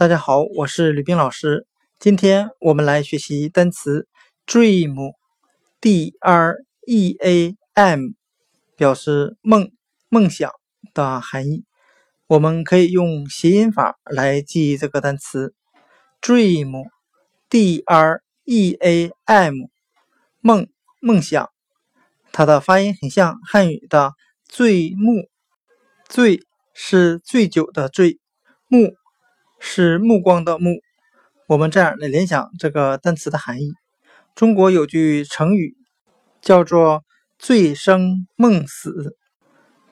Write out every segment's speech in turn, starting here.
大家好，我是吕冰老师。今天我们来学习单词 dream，d r e a m，表示梦、梦想的含义。我们可以用谐音法来记忆这个单词 dream，d r e a m，梦、梦想。它的发音很像汉语的醉目，醉是醉酒的醉，目。是目光的目，我们这样来联想这个单词的含义。中国有句成语叫做“醉生梦死”。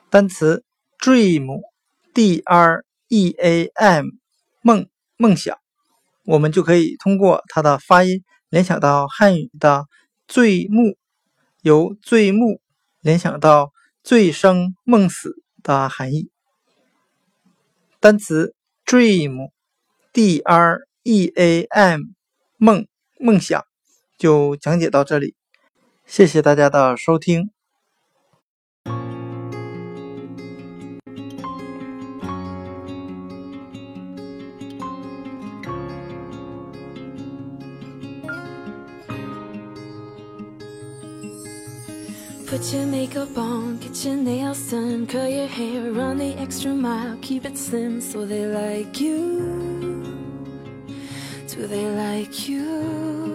单词 dream，d r e a m，梦梦想，我们就可以通过它的发音联想到汉语的“醉目”，由“醉目”联想到“醉生梦死”的含义。单词 dream。D R E A M，梦梦想，就讲解到这里，谢谢大家的收听。Put your makeup on, get your nails done, curl your hair, run the extra mile, keep it slim so they like you. Do they like you?